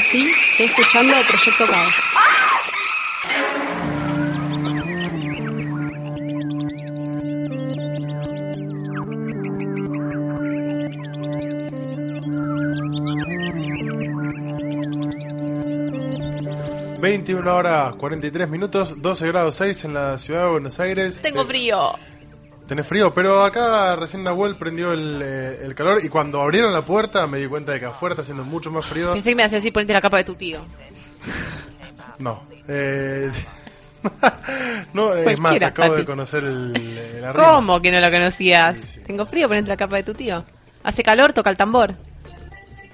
Así, sigue escuchando Proyecto Caos. ...21 horas 43 minutos... ...12 grados 6 en la ciudad de Buenos Aires... Tengo Te- frío. Tenés frío, pero acá recién Nahuel prendió el, eh, el calor... ...y cuando abrieron la puerta me di cuenta de que afuera está haciendo mucho más frío... Pensé que me hacía así ponerte la capa de tu tío. No. Eh... no, es más, acabo de conocer el, el. ¿Cómo que no lo conocías? Sí, sí. Tengo frío, ponerte la capa de tu tío. Hace calor, toca el tambor.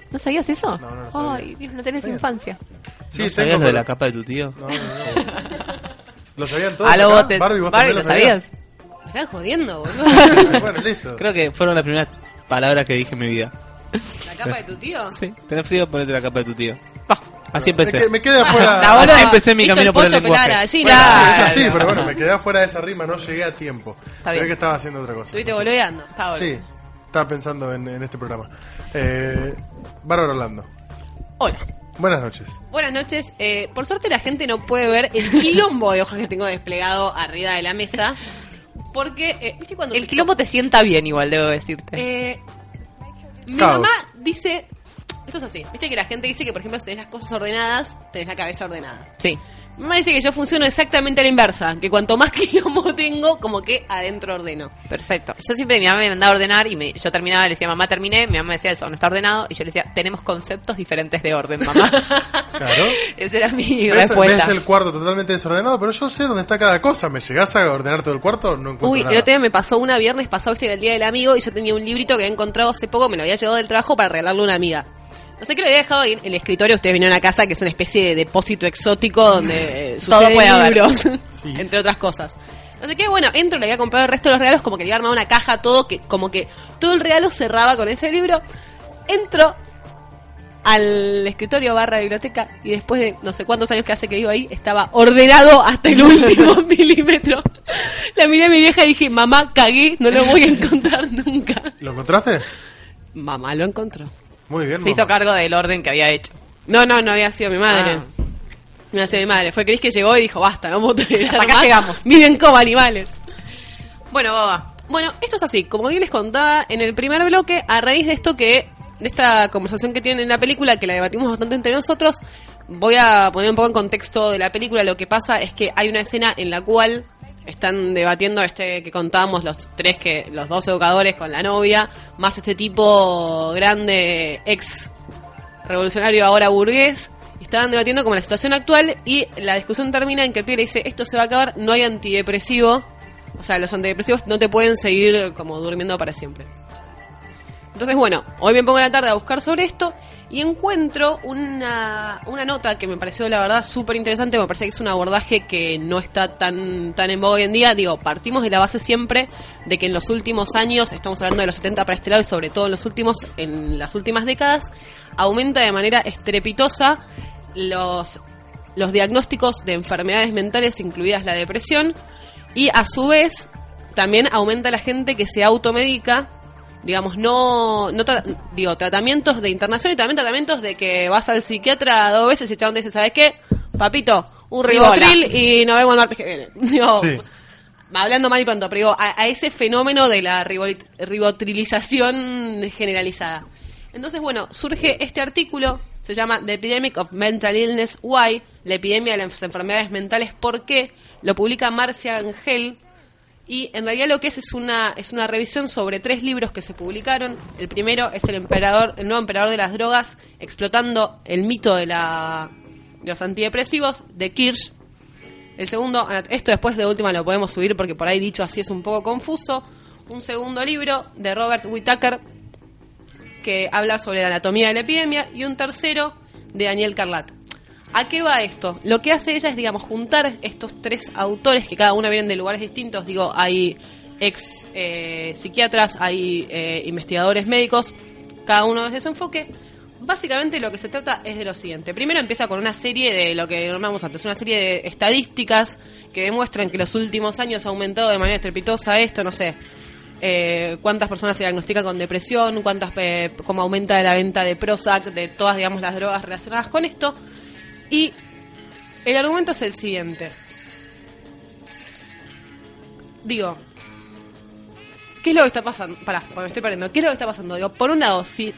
¿No sabías eso? No, no lo sabía. Ay, Dios, no tenés Sabía. infancia. Sí, ¿No tengo, sabías lo de la capa de tu tío? No, no, no. ¿Lo sabían todos A lo acá? Barbie, ¿vos Barbie, también ¿lo lo sabías? sabías? Me están jodiendo, boludo. bueno, listo. Creo que fueron las primeras palabras que dije en mi vida. La capa de tu tío. Sí, tenés frío, ponete la capa de tu tío. Pa. Así Me, empecé. me quedé afuera... La Así empecé mi camino el por el lenguaje. gallina. Bueno, es Claro. así, pero bueno, me quedé afuera de esa rima, no llegué a tiempo. Está bien. que estaba haciendo otra cosa. Estuviste boludeando. Está. Sí, estaba pensando en, en este programa. Eh, Bárbara Orlando, Hola. buenas noches. Buenas noches. Eh, por suerte la gente no puede ver el quilombo de hojas que tengo desplegado arriba de la mesa. Porque, eh, ¿viste cuando... El quilombo te sienta bien igual, debo decirte. Eh, mi Caos. mamá dice... Esto es así. Viste que la gente dice que, por ejemplo, si tenés las cosas ordenadas, tenés la cabeza ordenada. Sí. Mi mamá dice que yo funciono exactamente a la inversa. Que cuanto más quilombo tengo, como que adentro ordeno. Perfecto. Yo siempre, mi mamá me mandaba a ordenar y me, yo terminaba, le decía, mamá, terminé. Mi mamá me decía, eso no está ordenado. Y yo le decía, tenemos conceptos diferentes de orden, mamá. Claro. Esa era mi ¿Ves, respuesta. ves el cuarto totalmente desordenado, pero yo sé dónde está cada cosa. ¿Me llegás a ordenar todo el cuarto? No encuentro Uy, nada. el otro día me pasó una viernes pasado, viste, que el día del amigo, y yo tenía un librito que había encontrado hace poco, me lo había llevado del trabajo para regalarle a una amiga. No sé qué lo había dejado ahí en el escritorio, ustedes vinieron a casa, que es una especie de depósito exótico donde eh, Todo puede haber. libros, Sí. entre otras cosas. No sé qué, bueno, entro, le había comprado el resto de los regalos, como que le había armado una caja, todo, que como que todo el regalo cerraba con ese libro. Entro al escritorio barra biblioteca y después de no sé cuántos años que hace que vivo ahí, estaba ordenado hasta el último milímetro. La miré a mi vieja y dije, mamá, cagué, no lo voy a encontrar nunca. ¿Lo encontraste? Mamá lo encontró. Muy bien. Se hizo cargo del orden que había hecho. No, no, no había sido mi madre. Ah. No había sido mi madre. Fue Cris que llegó y dijo, basta, no puedo tolerar Hasta acá más. llegamos. Miren como animales. Bueno, baba. Bueno, esto es así, como bien les contaba en el primer bloque, a raíz de esto que, de esta conversación que tienen en la película, que la debatimos bastante entre nosotros, voy a poner un poco en contexto de la película. Lo que pasa es que hay una escena en la cual están debatiendo este que contábamos los tres que los dos educadores con la novia, más este tipo grande ex revolucionario ahora burgués. Estaban debatiendo como la situación actual y la discusión termina en que el pibe le dice esto se va a acabar, no hay antidepresivo, o sea, los antidepresivos no te pueden seguir como durmiendo para siempre. Entonces, bueno, hoy me pongo en la tarde a buscar sobre esto y encuentro una, una nota que me pareció, la verdad, súper interesante. Me parece que es un abordaje que no está tan, tan en boga hoy en día. Digo, partimos de la base siempre de que en los últimos años, estamos hablando de los 70 para este lado y sobre todo en los últimos, en las últimas décadas, aumenta de manera estrepitosa los, los diagnósticos de enfermedades mentales, incluidas la depresión, y a su vez también aumenta la gente que se automedica, digamos, no, no tra- digo, tratamientos de internación y también tratamientos de que vas al psiquiatra dos veces y el chabón te dice, ¿sabes qué? Papito, un ribotril y nos vemos el martes que viene. Digo, Sí. hablando mal y pronto, pero digo, a, a ese fenómeno de la ribotrilización generalizada. Entonces, bueno, surge este artículo, se llama The Epidemic of Mental Illness Why, la epidemia de las enfermedades mentales, ¿por qué? Lo publica Marcia Angel, y en realidad lo que es es una, es una revisión sobre tres libros que se publicaron. El primero es el emperador, el nuevo emperador de las drogas, explotando el mito de la Los antidepresivos de Kirsch. El segundo, esto después de última lo podemos subir porque por ahí dicho así es un poco confuso. Un segundo libro de Robert Whittaker que habla sobre la anatomía de la epidemia. Y un tercero de Daniel Carlat. ¿A qué va esto? Lo que hace ella es, digamos, juntar estos tres autores que cada uno vienen de lugares distintos. Digo, hay ex eh, psiquiatras, hay eh, investigadores médicos, cada uno desde su enfoque. Básicamente lo que se trata es de lo siguiente. Primero empieza con una serie de lo que nombramos antes, una serie de estadísticas que demuestran que los últimos años ha aumentado de manera estrepitosa esto, no sé, eh, cuántas personas se diagnostican con depresión, cuántas, eh, cómo aumenta la venta de Prozac, de todas, digamos, las drogas relacionadas con esto. Y el argumento es el siguiente. Digo, ¿qué es lo que está pasando? Pará, porque me estoy perdiendo. ¿Qué es lo que está pasando? Digo, por un lado, si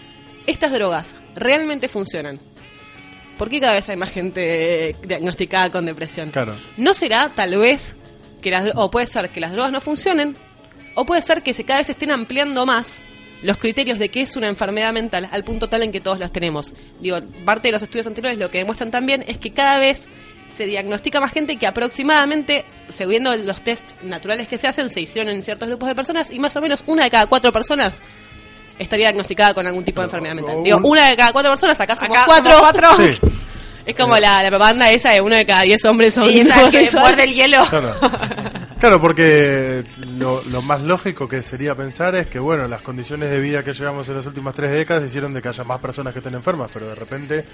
estas drogas realmente funcionan, ¿por qué cada vez hay más gente diagnosticada con depresión? Claro. ¿No será tal vez que las o puede ser que las drogas no funcionen o puede ser que se cada vez estén ampliando más los criterios de qué es una enfermedad mental al punto tal en que todos las tenemos. Digo, parte de los estudios anteriores lo que demuestran también es que cada vez se diagnostica más gente que aproximadamente, siguiendo los test naturales que se hacen, se hicieron en ciertos grupos de personas y más o menos una de cada cuatro personas estaría diagnosticada con algún tipo de enfermedad mental. Digo, un- una de cada cuatro personas, acá somos Acá cuatro. somos cuatro. Sí, Es como la, la propaganda esa de uno de cada diez hombres son Y esa que muerde el hielo. claro. Claro, porque lo, lo más lógico que sería pensar es que, bueno, las condiciones de vida que llevamos en las últimas tres décadas hicieron de que haya más personas que estén enfermas, pero de repente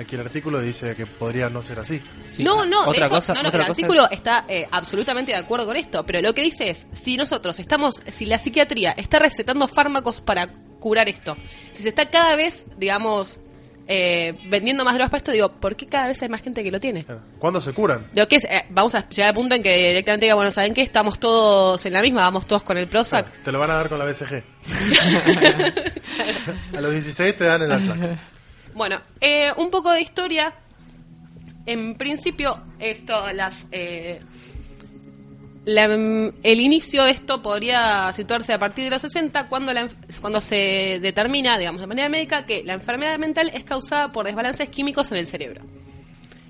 aquí el artículo dice que podría no ser así. Sí. No, no, otra hecho, cosa, no, no, otra el cosa artículo es- está eh, absolutamente de acuerdo con esto, pero lo que dice es, si nosotros estamos, si la psiquiatría está recetando fármacos para curar esto, si se está cada vez, digamos, eh, vendiendo más drogas para esto, digo, ¿por qué cada vez hay más gente que lo tiene? ¿Cuándo se curan? Lo que es, eh, vamos a llegar al punto en que directamente diga, bueno, ¿saben qué? Estamos todos en la misma, vamos todos con el Prozac. Te lo van a dar con la BCG. a los 16 te dan el Atlas. Bueno, eh, un poco de historia. En principio, esto, las, eh, la- el inicio de esto podría situarse a partir de los 60, cuando, la cuando se determina, digamos, de manera médica, que la enfermedad mental es causada por desbalances químicos en el cerebro.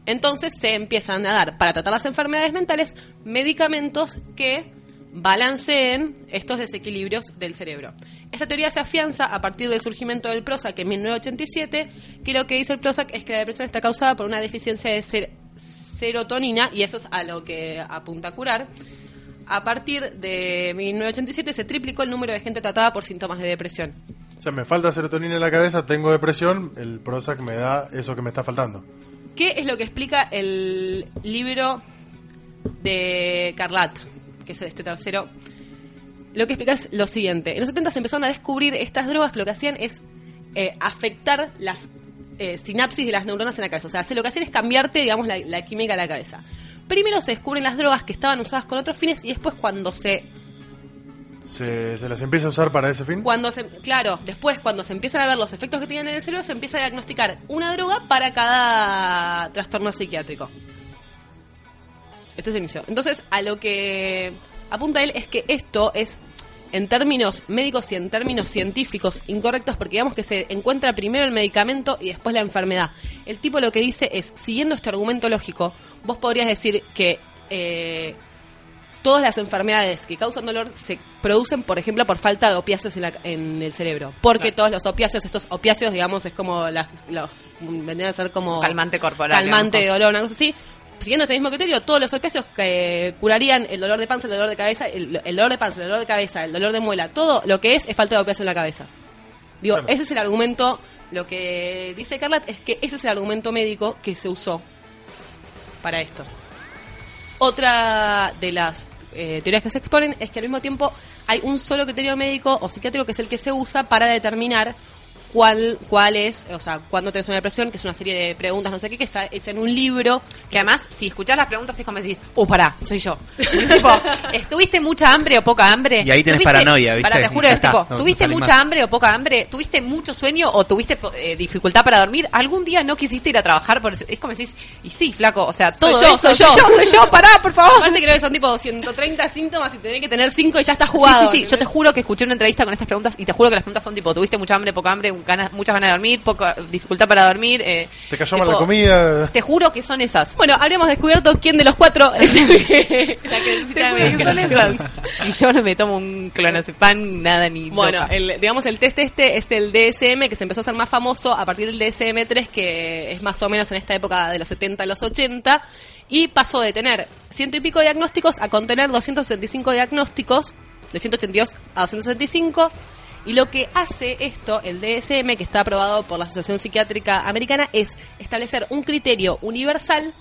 Entonces se empiezan a dar, para tratar las enfermedades mentales, medicamentos que balanceen estos desequilibrios del cerebro. Esta teoría se afianza a partir del surgimiento del Prozac en 1987, que lo que dice el Prozac es que la depresión está causada por una deficiencia de ser- serotonina, y eso es a lo que apunta a curar. A partir de 1987 se triplicó el número de gente tratada por síntomas de depresión. O sea, me falta serotonina en la cabeza, tengo depresión, el Prozac me da eso que me está faltando. ¿Qué es lo que explica el libro de Carlat, que es este tercero? Lo que explica es lo siguiente. En los 70 se empezaron a descubrir estas drogas que lo que hacían es eh, afectar las eh, sinapsis de las neuronas en la cabeza. O sea, se- lo que hacían es cambiarte, digamos, la, la química de la cabeza. Primero se descubren las drogas que estaban usadas con otros fines y después cuando se ¿Se, se las empieza a usar para ese fin? cuando se, claro, después cuando se empiezan a ver los efectos que tienen en el cerebro, se empieza a diagnosticar una droga para cada trastorno psiquiátrico. Este es el inicio. Entonces, a lo que apunta él es que esto es, en términos médicos y en términos científicos, incorrectos, porque digamos que se encuentra primero el medicamento y después la enfermedad. El tipo lo que dice es, siguiendo este argumento lógico, vos podrías decir que eh, todas las enfermedades que causan dolor se producen, por ejemplo, por falta de opiáceos en, la- en el cerebro. Porque todos los opiáceos, estos opiáceos, digamos, es como las, los vendrían a ser como Calmante corporal, calmante de dolor, una cosa así. Siguiendo ese mismo criterio, todos los opiáceos que curarían el dolor de panza, el dolor de cabeza, el, el dolor de panza, el dolor de cabeza, el dolor de muela, todo lo que es es falta de opiáceo en la cabeza. Digo, Claro. ese es el argumento. Lo que dice Carlat es que ese es el argumento médico que se usó para esto. Otra de las eh, teorías que se exponen es que al mismo tiempo hay un solo criterio médico o psiquiátrico que es el que se usa para determinar cuál, cuál es, o sea, cuándo tenés una depresión, que es una serie de preguntas, no sé qué, que está hecha en un libro. Que además, si escuchás las preguntas es como decís, uh, pará, soy yo. tipo, ¿estuviste mucha hambre o poca hambre? Y ahí tenés ¿Tuviste- paranoia, ¿viste? Pará, te juro, es está, tipo, no- ¿tuviste mucha más. hambre o poca hambre? ¿Tuviste mucho sueño o tuviste eh, dificultad para dormir? ¿Algún día no quisiste ir a trabajar? Por? Es como decís, y sí, flaco, o sea, todo Soy yo, eso, soy yo. soy yo, pará, por favor. Aparte creo que son tipo 130 síntomas y tenés que tener 5 y ya está Sí, jugado. sí, sí, yo te juro que escuché una entrevista con estas preguntas y te juro que las preguntas son tipo, ¿tuviste mucha hambre, poca hambre? Ganas, muchas ganas de dormir, poca dificultad para dormir. Eh, Te cayó tipo, mal la comida. Te juro que son esas. Bueno, habríamos descubierto quién de los cuatro es el que, La que necesita Te juro que son. Y yo no me tomo un clonazepam, nada ni Bueno, loca. el, digamos el test este es el DSM que se empezó a hacer más famoso a partir del DSM-3 que es más o menos en esta época de los 70 a los 80 y pasó de tener ciento y pico diagnósticos a contener 265 diagnósticos de 182 a 265 y lo que hace esto, el DSM, que está aprobado por la Asociación Psiquiátrica Americana, es establecer un criterio universal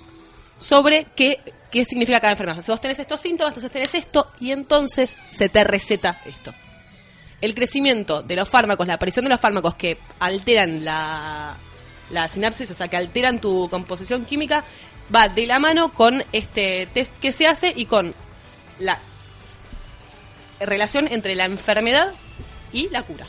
sobre qué, qué significa cada enfermedad. Si vos tenés estos síntomas, entonces tenés esto y entonces se te receta esto. El crecimiento de los fármacos, la aparición de los fármacos que alteran la, la sinapsis, o sea, que alteran tu composición química, va de la mano con este test que se hace y con la relación entre la enfermedad y la cura.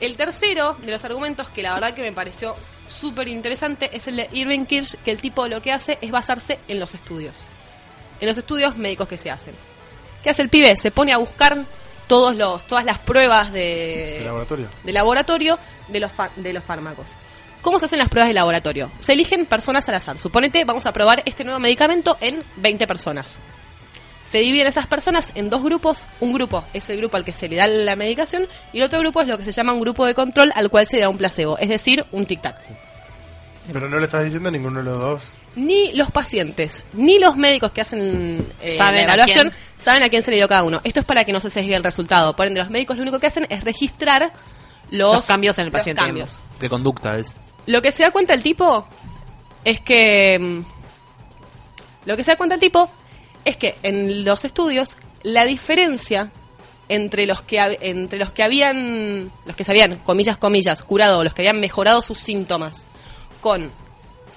El tercero de los argumentos que la verdad que me pareció súper interesante es el de Irving Kirsch, que el tipo lo que hace es basarse en los estudios, en los estudios médicos que se hacen. ¿Qué hace el pibe? Se pone a buscar todos los, todas las pruebas de, laboratorio. de laboratorio de los, de los fármacos. ¿Cómo se hacen las pruebas de laboratorio? Se eligen personas al azar. Suponete, vamos a probar este nuevo medicamento en 20 personas. Se dividen esas personas en dos grupos. Un grupo es el grupo al que se le da la medicación y el otro grupo es lo que se llama un grupo de control al cual se le da un placebo, es decir, un tic-tac. Pero no le estás diciendo a ninguno de los dos. Ni los pacientes, ni los médicos que hacen eh, Saben la a evaluación quién. saben a quién se le dio cada uno. Esto es para que no se sesgue el resultado. Por ende, los médicos lo único que hacen es registrar los, Los cambios en el paciente, cambios. De conducta es. Lo que se da cuenta el tipo es que. mm, Lo que se da cuenta el tipo es que en los estudios la diferencia entre los que entre los que habían los que se habían comillas comillas curado los que habían mejorado sus síntomas con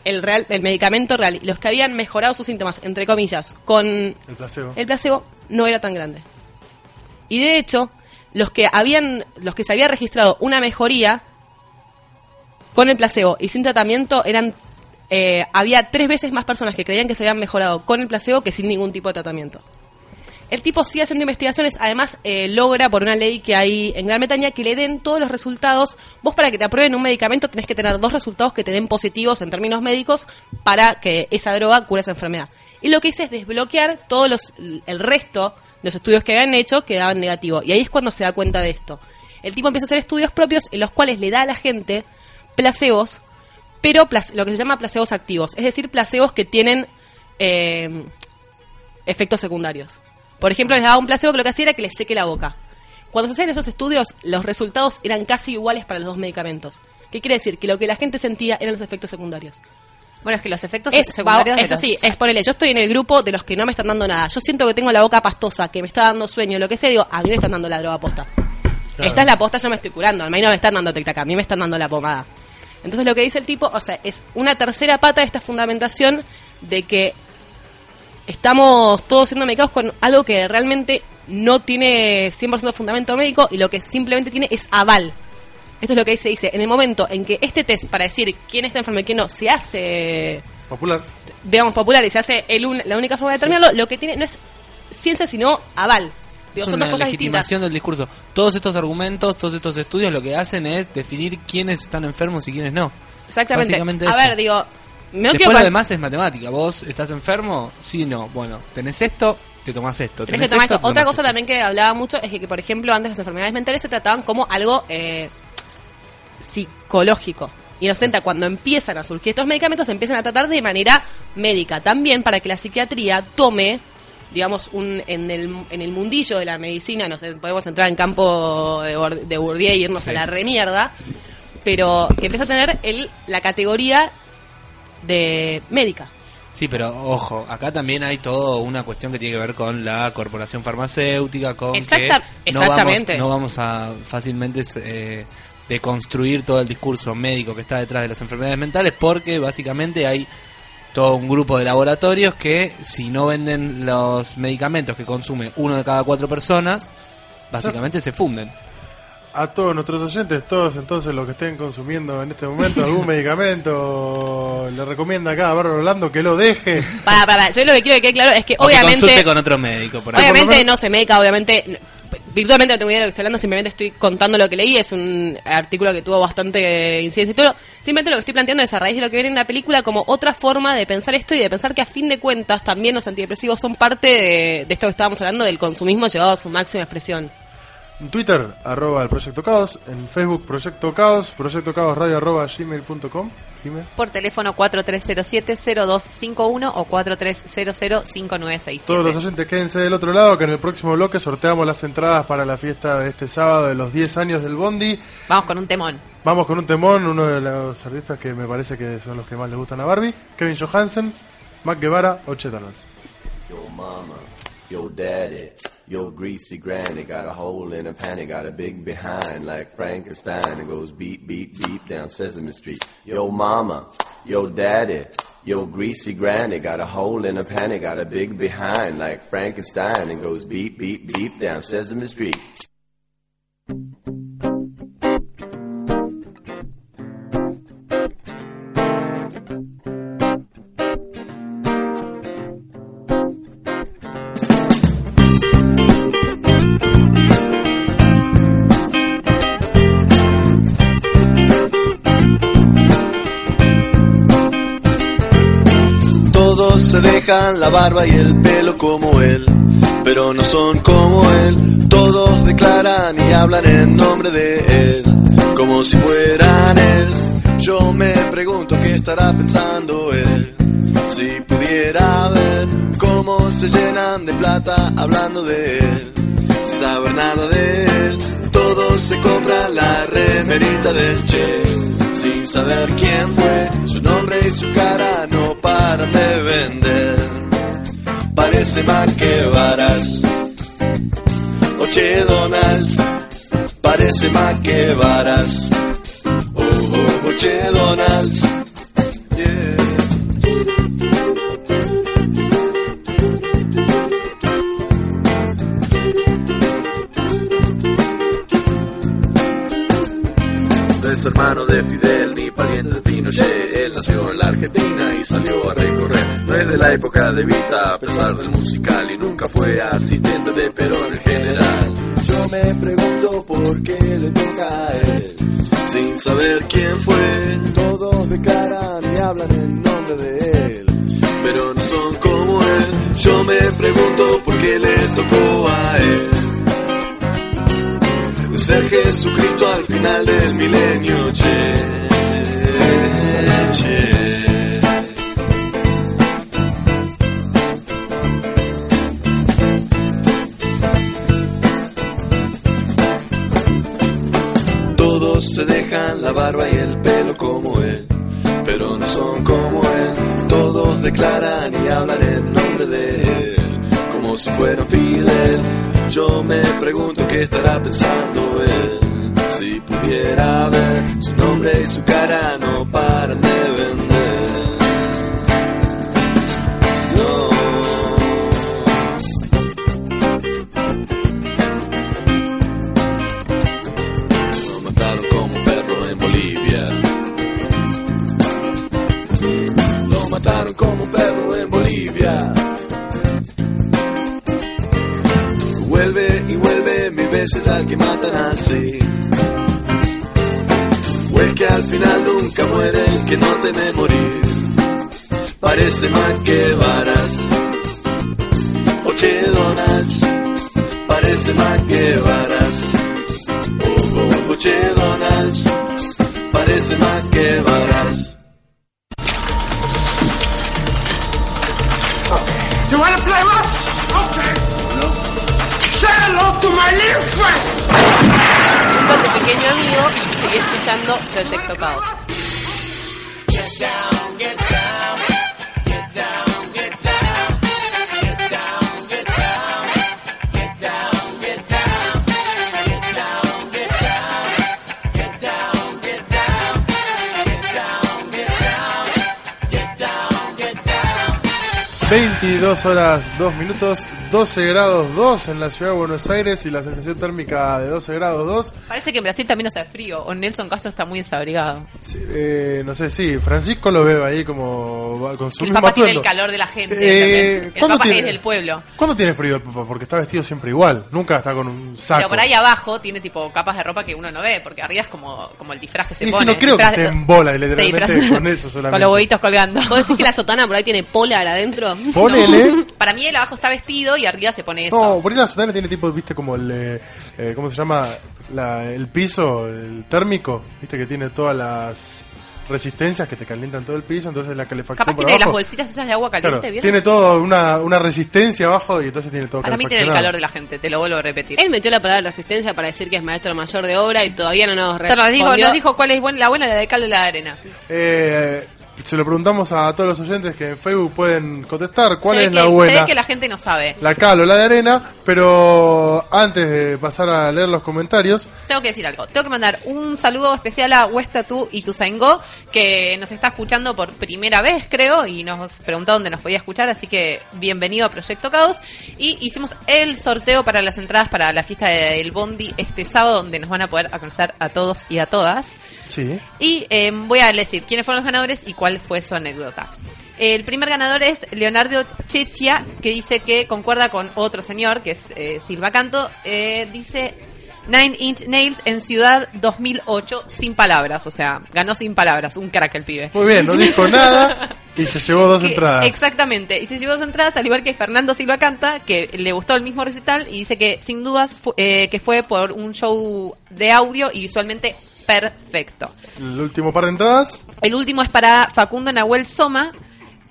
el real el medicamento real y los que habían mejorado sus síntomas entre comillas con El placebo. el placebo no era tan grande. Y de hecho, los que habían, los que se había registrado una mejoría con el placebo y sin tratamiento eran, eh, había tres veces más personas que creían que se habían mejorado con el placebo que sin ningún tipo de tratamiento. El tipo sigue haciendo investigaciones, además eh, logra por una ley que hay en Gran Bretaña que le den todos los resultados. Vos para que te aprueben un medicamento tenés que tener dos resultados que te den positivos en términos médicos para que esa droga cure esa enfermedad. Y lo que hice es desbloquear todos los, el resto de los estudios que habían hecho que daban negativo. Y ahí es cuando se da cuenta de esto. El tipo empieza a hacer estudios propios en los cuales le da a la gente placebos, pero lo que se llama placebos activos, es decir, placebos que tienen eh, efectos secundarios. Por ejemplo, les daba un placebo que lo que hacía era que les seque la boca. Cuando se hacían esos estudios, los resultados eran casi iguales para los dos medicamentos. ¿Qué quiere decir? Que lo que la gente sentía eran los efectos secundarios. Bueno, es que los efectos Es, secundarios de es los- así, es ponele, yo estoy en el grupo de los que no me están dando nada. Yo siento que tengo la boca pastosa, que me está dando sueño, lo que sea, digo, a mí me están dando la droga posta. Claro. Esta es la posta, yo me estoy curando. A mí no me están dando tic a mí me están dando la pomada. Entonces lo que dice el tipo, o sea, es una tercera pata de esta fundamentación de que estamos todos siendo medicados con algo que realmente no tiene 100% fundamento médico y lo que simplemente tiene es aval. Esto es lo que se dice. En el momento en que este test para decir quién está enfermo y quién no se hace Popular. digamos, popular y se hace el un- la única forma de determinarlo, lo que tiene no es ciencia, sino aval. Digo, es son dos una distintas. legitimación del discurso. Todos estos argumentos, todos estos estudios lo que hacen es definir quiénes están enfermos y quiénes no. Exactamente. A ver, digo, no Después quiero lo demás es matemática. Vos estás enfermo, sí, no. Bueno, tenés esto, te tomás esto. tenés que tomar esto, Otra cosa esto. también que hablaba mucho es que, por ejemplo, antes las enfermedades mentales se trataban como algo eh, psicológico. Y en los 70, cuando empiezan a surgir estos medicamentos, se empiezan a tratar de manera médica. También para que la psiquiatría tome, digamos, un, en, el, en el mundillo de la medicina, no sé, podemos entrar en campo de, de Bourdieu y irnos Sí. a la remierda, pero que empieza a tener el, la categoría de médica. Sí, pero ojo, acá también hay toda una cuestión que tiene que ver con la corporación farmacéutica, con Exacta- que no exactamente. vamos, no vamos a fácilmente eh, deconstruir todo el discurso médico que está detrás de las enfermedades mentales, porque básicamente hay todo un grupo de laboratorios que si no venden los medicamentos que consume uno de cada cuatro personas, básicamente se funden. A todos nuestros oyentes, todos entonces los que estén consumiendo en este momento algún medicamento, le recomienda acá a Bárbara Orlando que lo deje. Para, para, yo lo que quiero que quede claro es que O que obviamente... consulte con otro médico, por Obviamente no se medica, obviamente. Virtualmente no tengo idea de lo que estoy hablando, simplemente estoy contando lo que leí, es un artículo que tuvo bastante incidencia y todo. Simplemente lo que estoy planteando es a raíz de lo que viene en la película como otra forma de pensar esto y de pensar que a fin de cuentas también los antidepresivos son parte de, de esto que estábamos hablando del consumismo llevado a su máxima expresión. En Twitter, arroba el Proyecto Caos. En Facebook, Proyecto Caos. Proyecto Caos Radio arroba gmail.com. Por teléfono 4307-0251 o 4300-5967. Todos los oyentes quédense del otro lado que en el próximo bloque sorteamos las entradas para la fiesta de este sábado de los 10 años del Bondi. Vamos con un temón. Vamos con un temón, uno de los artistas que me parece que son los que más le gustan a Barbie, Kevin Johansen, Mac Guevara o Chet Atkins. Yo mama, yo daddy, yo greasy granny got a hole in a panty, got a big behind like Frankenstein. and goes beep, beep, beep down Sesame Street. Yo mama, yo daddy, yo greasy granny got a hole in a panty, got a big behind like Frankenstein. and goes beep, beep, beep down Sesame Street. Dejan la barba y el pelo como él, pero no son como él. Todos declaran y hablan en nombre de él, como si fueran él. Yo me pregunto qué estará pensando él. Si pudiera ver cómo se llenan de plata hablando de él, sin saber nada de él. Todos se compran la remerita del Che, sin saber quién fue. Su nombre y su cara no paran de vender. Parece más que varas. Oche Donalds, parece más que varas. Oh, oh, Oche Donalds. Hermano de Fidel ni pariente de Pinochet. Nació en la Argentina y salió a recorrer. No es de la época de Vita, a pesar del musical, y nunca fue asistente de Perón en general. Yo me pregunto por qué le toca a él, sin saber quién fue. Todos declaran y hablan en nombre de él, pero no son como él. Yo me pregunto por qué le tocó a él ser Jesucristo al final del milenio, che. Se dejan la barba y el pelo como él, pero no son como él. Todos declaran y hablan en nombre de él, como si fueran Fidel. Yo me pregunto qué estará pensando él. Si pudiera ver su nombre y su cara no paran O es que al final nunca muere el que no teme morir. Parece más que varas. Oche Donalds, parece más que varas. Oche Donalds, parece más que varas. You wanna play rough? Okay. Say hello to my little friend. Pequeño amigo, seguí escuchando Proyecto Caos. Veintidós horas, 2 minutos, 12 grados 2 en la ciudad de Buenos Aires y la sensación térmica de 12 grados 2. Parece que en Brasil también hace frío. O Nelson Castro está muy desabrigado. Sí, eh, no sé, sí, Francisco lo veo ahí como con su El mismo papá tiene el atuendo. calor de la gente. Eh, el ¿cuándo papá tiene- es del pueblo. ¿Cuándo tiene frío el papá? Porque está vestido siempre igual, nunca está con un saco. Pero por ahí abajo tiene tipo capas de ropa que uno no ve, porque arriba es como, como el disfraz que se Y si pone. no creo que esté en bola, literalmente, disfraz- con eso solamente. Con los huevitos colgando. ¿Vos decís que la sotana por ahí tiene polar adentro? Ponele. Para mí él abajo está vestido y arriba se pone eso. No, por ahí la sotana tiene tipo, viste, como el. eh, eh, ¿Cómo se llama? La- el piso, el térmico, viste, que tiene todas las resistencias que te calientan todo el piso, entonces la calefacción Capaz por tiene las abajo. bolsitas esas de agua caliente, Claro, ¿vieron? tiene todo una, una resistencia abajo y entonces tiene todo Para mí tiene el calor de la gente, te lo vuelvo a repetir. Él metió la palabra resistencia para decir que es maestro mayor de obra y todavía no nos Esto nos dijo, respondió. nos dijo cuál es buena- la buena la de cal de la arena. Eh, se lo preguntamos a todos los oyentes que en Facebook pueden contestar cuál es la que- buena. ve que la gente no sabe. La cal o la de arena, pero antes de pasar a leer los comentarios, Tengo que decir algo. Tengo que mandar un saludo especial a Huestatú y Tuzaingó, que nos está escuchando por primera vez, creo, y nos preguntó dónde nos podía escuchar, así que bienvenido a Proyecto Caos. Y hicimos el sorteo para las entradas para la fiesta del Bondi este sábado, donde nos van a poder conocer a todos y a todas. sí. Y eh, voy a decir quiénes fueron los ganadores y cuál fue su anécdota. El primer ganador es Leonardo Chechia, que dice que concuerda con otro señor, que es eh, Silva Canto. Eh, dice Nine Inch Nails en Ciudad 2008, sin palabras. O sea, ganó sin palabras. Un crack el pibe. Muy bien, no dijo nada y se llevó dos Que- entradas. Exactamente. Y se llevó dos entradas, al igual que Fernando Silva Canta, que le gustó el mismo recital y dice que sin dudas fu- eh, que fue por un show de audio y visualmente perfecto. El último par de entradas. El último es para Facundo Nahuel Soma,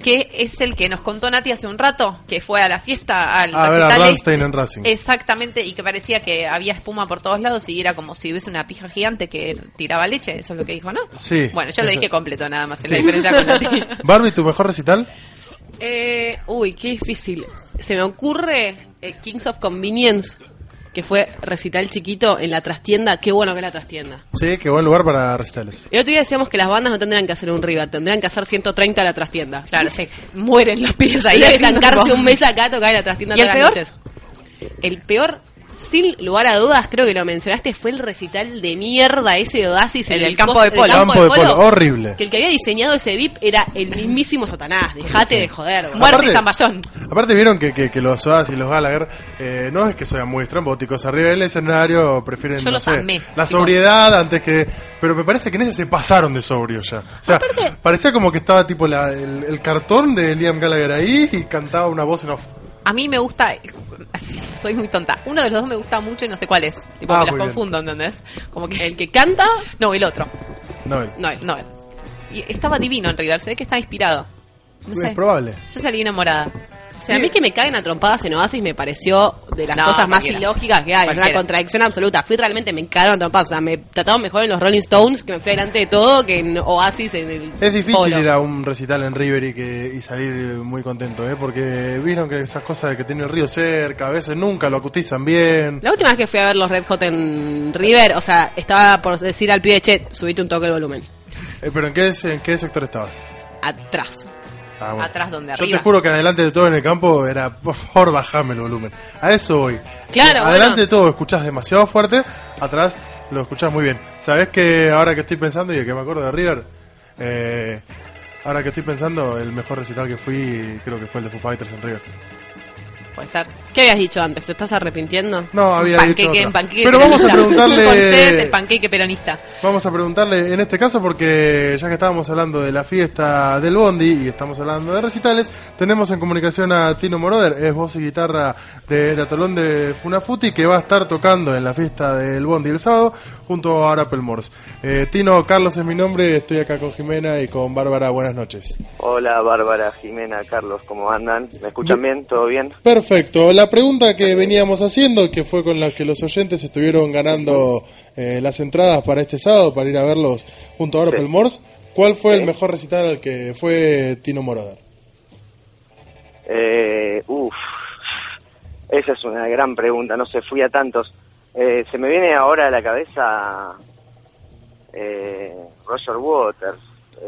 que es el que nos contó Nati hace un rato, que fue a la fiesta, al A ver a este. en Racing. Exactamente, y que parecía que había espuma por todos lados y era como si hubiese una pija gigante que tiraba leche, eso es lo que dijo, ¿no? Sí. Bueno, yo lo Eso. dije completo nada más, es Sí. la diferencia con Nati. Barbie, ¿tu mejor recital? Eh, uy, qué difícil. Se me ocurre eh, Kings of Convenience, que fue recital chiquito en la trastienda. Qué bueno que era la trastienda. Sí, qué buen lugar para recitales. El otro día decíamos que las bandas no tendrían que hacer un River, tendrían que hacer 130 a la trastienda. Claro, se mueren los pies ahí. Hay que un mes acá a tocar en la trastienda ¿Y el todas las peor? noches. El peor, sin lugar a dudas, creo que lo mencionaste, fue el recital de mierda ese de Oasis. El en del campo de polo. Campo de polo, horrible. Que el que había diseñado ese VIP era el mismísimo Satanás. Dejate de joder. boludo. Muerte y Aparte- zamballón. Aparte vieron que, que, que los Oasis y los Gallagher eh, no es que sean muy estrambóticos, arriba del escenario prefieren Yo no los sé, amé, la tipo- sobriedad antes que... Pero me parece que en ese se pasaron de sobrio ya. O sea, parecía como que estaba tipo la- el, el cartón de Liam Gallagher ahí y cantaba una voz en off. A mí me gusta. Soy muy tonta. Uno de los dos me gusta mucho y no sé cuál es. Tipo, Ah, me los muy bien. confundo, ¿entendés? Como que. El que canta, No, el otro. No, él. no, él. No, él. Y estaba divino en River. Se ve que estaba inspirado. No es sé. probable. Yo salí enamorada. O sea, a mí que me caguen a trompadas en Oasis me pareció de las No, cosas más cualquiera. ilógicas que hay. Es una Cualquiera. contradicción absoluta. Fui realmente, me cagaron a trompadas. O sea, me trataron mejor en los Rolling Stones, que me fui delante de todo, que en Oasis en el Es difícil polo. ir a un recital en River y, que, y salir muy contento, ¿eh? porque vieron que esas cosas de que tiene el río cerca, a veces nunca lo acustizan bien. La última vez que fui a ver los Red Hot en River, o sea, estaba por decir al pibe, che, subite un toque el volumen. Eh, pero ¿en qué, en qué sector estabas? Atrás. Ah, bueno. Atrás donde Yo te juro que adelante de todo en el campo era, por favor, bajame el volumen. A eso voy. Claro, Adelante bueno. de todo escuchás demasiado fuerte, atrás lo escuchás muy bien. ¿Sabés que ahora que estoy pensando y que me acuerdo de River, eh, ahora que estoy pensando, el mejor recital que fui creo que fue el de Foo Fighters en River. Puede ser. ¿Qué habías dicho antes? ¿Te estás arrepintiendo? No, había panqueque, dicho otra. en panqueque Pero vamos a peronista. Con ustedes, el preguntarle panqueque peronista. Vamos a preguntarle en este caso porque ya que estábamos hablando de la fiesta del Bondi y estamos hablando de recitales, tenemos en comunicación a Tino Moroder, es voz y guitarra de, de Atolón de Funafuti que va a estar tocando en la fiesta del Bondi el sábado junto a Arapel Morse. Eh, Tino, Carlos es mi nombre, estoy acá con Jimena y con Bárbara, buenas noches. Hola Bárbara, Jimena, Carlos, ¿cómo andan? ¿Me escuchan bien? ¿Todo bien? Perfecto, la pregunta que veníamos haciendo, que fue con la que los oyentes estuvieron ganando eh, las entradas para este sábado, para ir a verlos junto a Arapel Sí. Morse, ¿cuál fue el mejor recital al que fue Tino Moroder? Eh, uf, esa es una gran pregunta, no sé, fui a tantos. Eh, se me viene ahora a la cabeza eh, Roger Waters,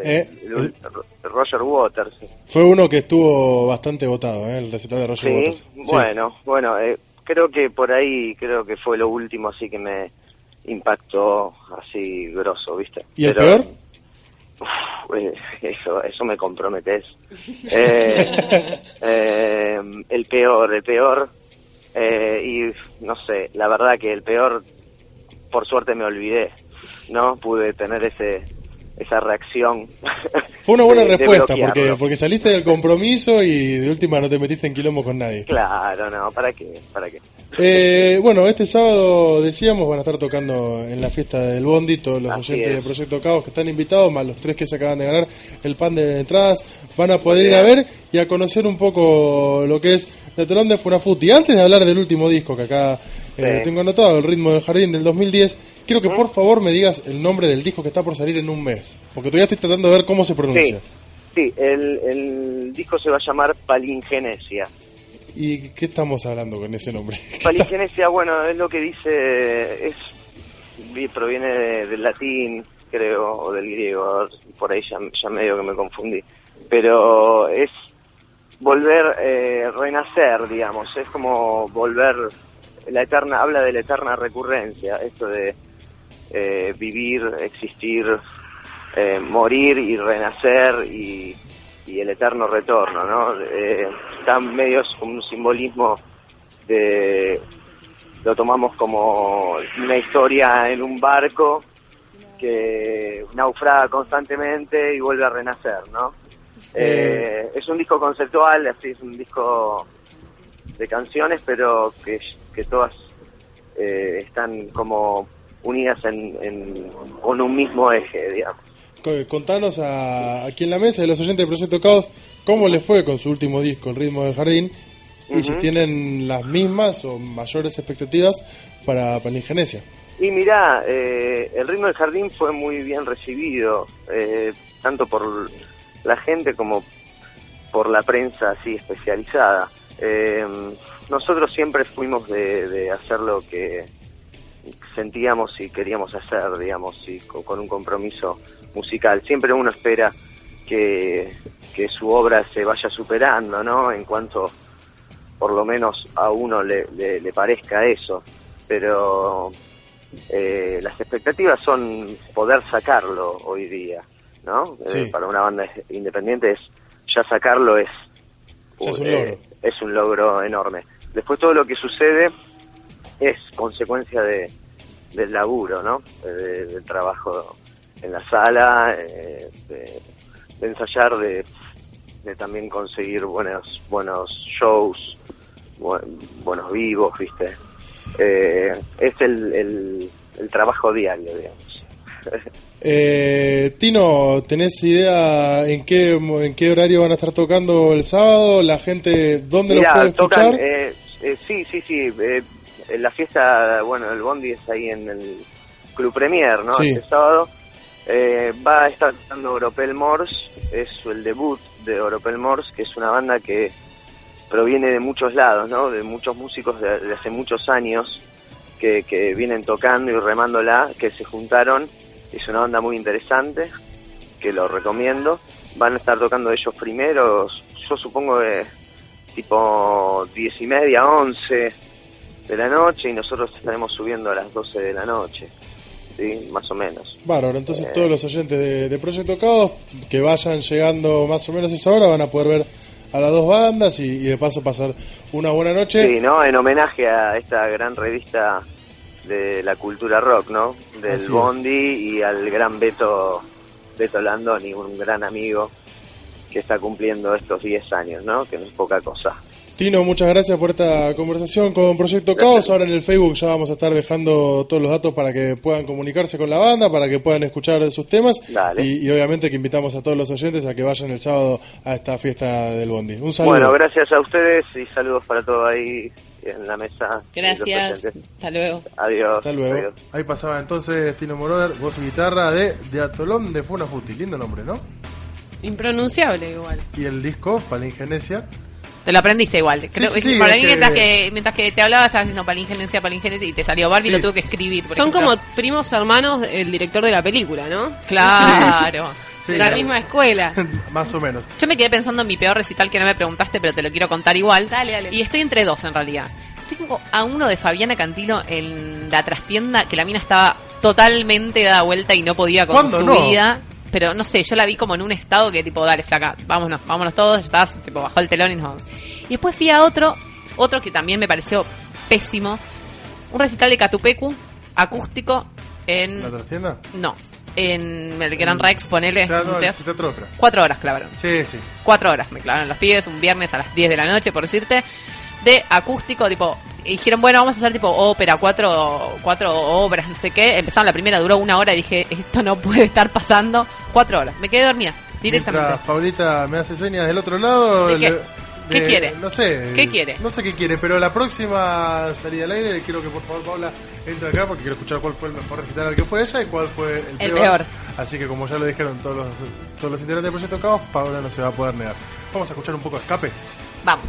Eh, el- Roger Waters. Fue uno que estuvo bastante votado, ¿eh? el recital de Roger Sí, Waters. Sí. bueno, bueno, eh, creo que por ahí, creo que fue lo último así que me impactó así grosso, ¿viste? ¿Y el Pero, peor? uf, eh, eso, eso me comprometes. Eh, eh, el peor, el peor, eh, y no sé, la verdad que el peor, por suerte me olvidé, ¿no? Pude tener ese esa reacción. Fue una buena de- respuesta, porque, porque saliste del compromiso y de última no te metiste en quilombo con nadie. Claro, no, ¿para qué? ¿Para qué? Eh, bueno, este sábado decíamos van a estar tocando en la fiesta del Bondi todos los Así oyentes es. de Proyecto Caos que están invitados, más los tres que se acaban de ganar el pan de entradas, van a poder ir a ver y a conocer un poco lo que es telón de Funafuti. Antes de hablar del último disco que acá eh, tengo anotado, El ritmo del jardín del 2010, quiero que por favor me digas el nombre del disco que está por salir en un mes, porque todavía estoy tratando de ver cómo se pronuncia. Sí, sí el, el disco se va a llamar Palingenesia. ¿Y qué estamos hablando con ese nombre? Palingenesia, bueno, es lo que dice, es vi- proviene de- del latín, creo, o del griego, por ahí ya, ya medio que me confundí. Pero es volver, eh, renacer, digamos, es como volver, la eterna, habla de la eterna recurrencia, esto de eh, vivir, existir, eh, morir y renacer y, y el eterno retorno, ¿no? Eh, está medio un simbolismo de lo tomamos como una historia en un barco que naufraga constantemente y vuelve a renacer, ¿no? Eh, es un disco conceptual, así es un disco de canciones, pero que, que todas eh, están como unidas en, en- con un mismo eje, digamos. Co- Contanos a, aquí en la mesa de los oyentes de Proyecto Caos cómo les fue con su último disco, El ritmo del jardín, y si tienen las mismas o mayores expectativas para, para la ingeniencia. Y mirá, eh, el ritmo del jardín fue muy bien recibido, eh, tanto por la gente como por la prensa así especializada. Eh, nosotros siempre fuimos de, de hacer lo que sentíamos y queríamos hacer, digamos, y co- con un compromiso musical. Siempre uno espera que, que su obra se vaya superando, ¿no? En cuanto por lo menos a uno le, le- le parezca eso. Pero eh, las expectativas son poder sacarlo hoy día, ¿no? Sí. Eh, para una banda independiente es ya sacarlo es Ya es un eh, logro. Es un logro enorme. Después todo lo que sucede es consecuencia de, del laburo, ¿no? De- del trabajo en la sala, eh, de, ensayar, de, de también conseguir buenos buenos shows, bu- buenos vivos, ¿viste? Eh, es el, el, el trabajo diario, digamos. Eh, Tino, ¿tenés idea en qué, en qué horario van a estar tocando el sábado? ¿La gente dónde los Mirá, puede tocan, escuchar? eh, eh, sí, sí, sí. eh, la fiesta, bueno, el Bondi es ahí en el Club Premier, ¿no? Sí. Este sábado. Eh, va a estar tocando Oropel Morse, es el debut de Oropel Morse, que es una banda que proviene de muchos lados, ¿no? De muchos músicos de, de hace muchos años que, que vienen tocando y remándola, que se juntaron. Es una banda muy interesante, que lo recomiendo. Van a estar tocando ellos primeros, yo supongo de tipo diez y media, 11 de la noche y nosotros estaremos subiendo a las 12 de la noche, ¿sí? Más o menos. Bárbaro, entonces Eh. todos los oyentes de, de Proyecto Caos que vayan llegando más o menos a esa hora van a poder ver a las dos bandas y, y de paso pasar una buena noche. Sí, ¿no? En homenaje a esta gran revista de la cultura rock, ¿no? Del Así es. Bondi y al gran Beto, Beto Landoni, un gran amigo que está cumpliendo estos 10 años, ¿no? Que no es poca cosa. Tino, muchas gracias por esta conversación con Proyecto Caos. Ahora en el Facebook ya vamos a estar dejando todos los datos para que puedan comunicarse con la banda, para que puedan escuchar sus temas. Y, y obviamente que invitamos a todos los oyentes a que vayan el sábado a esta fiesta del Bondi. Un saludo. Bueno, gracias a ustedes y saludos para todos ahí en la mesa. y Gracias. Hasta luego. Adiós. Hasta luego. adiós. Ahí pasaba entonces Tino Moroder, voz y guitarra de, de Atolón de Funafuti. Lindo nombre, ¿no? Impronunciable igual. Y el disco, Palingenesia. Te lo aprendiste igual. Creo, sí, sí, para mí, que- mientras, que, mientras que te hablaba, estabas diciendo palingenencia, palingenencia y te salió Barbie Sí. lo tuve que escribir. por Son ejemplo. como primos hermanos del director de la película, ¿no? Claro. Sí, de la la- misma escuela. Más o menos. Yo me quedé pensando en mi peor recital que no me preguntaste, pero te lo quiero contar igual. Dale, dale. Y estoy entre dos en realidad. Tengo a uno de Fabiana Cantilo en la trastienda que la mina estaba totalmente dada vuelta y no podía con ¿Cuándo su no? vida. Pero no sé, yo la vi como en un estado que tipo, dale, flaca, vámonos, vámonos todos, ya estás, tipo, bajó el telón y nos vamos. Y después fui a otro, otro que también me pareció pésimo, un recital de Catupecu, acústico, en... ¿La trastienda? No, en el Gran Rex, ponele, teatro- teatro ópera. cuatro horas clavaron Sí, sí. cuatro horas me clavaron los pibes un viernes a las 10 de la noche, por decirte, de acústico, tipo, y dijeron, bueno, vamos a hacer tipo ópera, cuatro, cuatro obras, no sé qué. Empezaron la primera, duró una hora y dije, esto no puede estar pasando. Cuatro horas, me quedé dormida, directamente. Mientras Paulita me hace señas del otro lado. Le- ¿Qué le- quiere? No sé. ¿Qué quiere? No sé qué quiere, pero la próxima salida al aire quiero que por favor Paula entre acá porque quiero escuchar cuál fue el mejor recital al que fue ella y cuál fue el, El peor. Así que como ya lo dijeron todos los, todos los integrantes del Proyecto Caos, Paula no se va a poder negar. Vamos a escuchar un poco de escape. Vamos.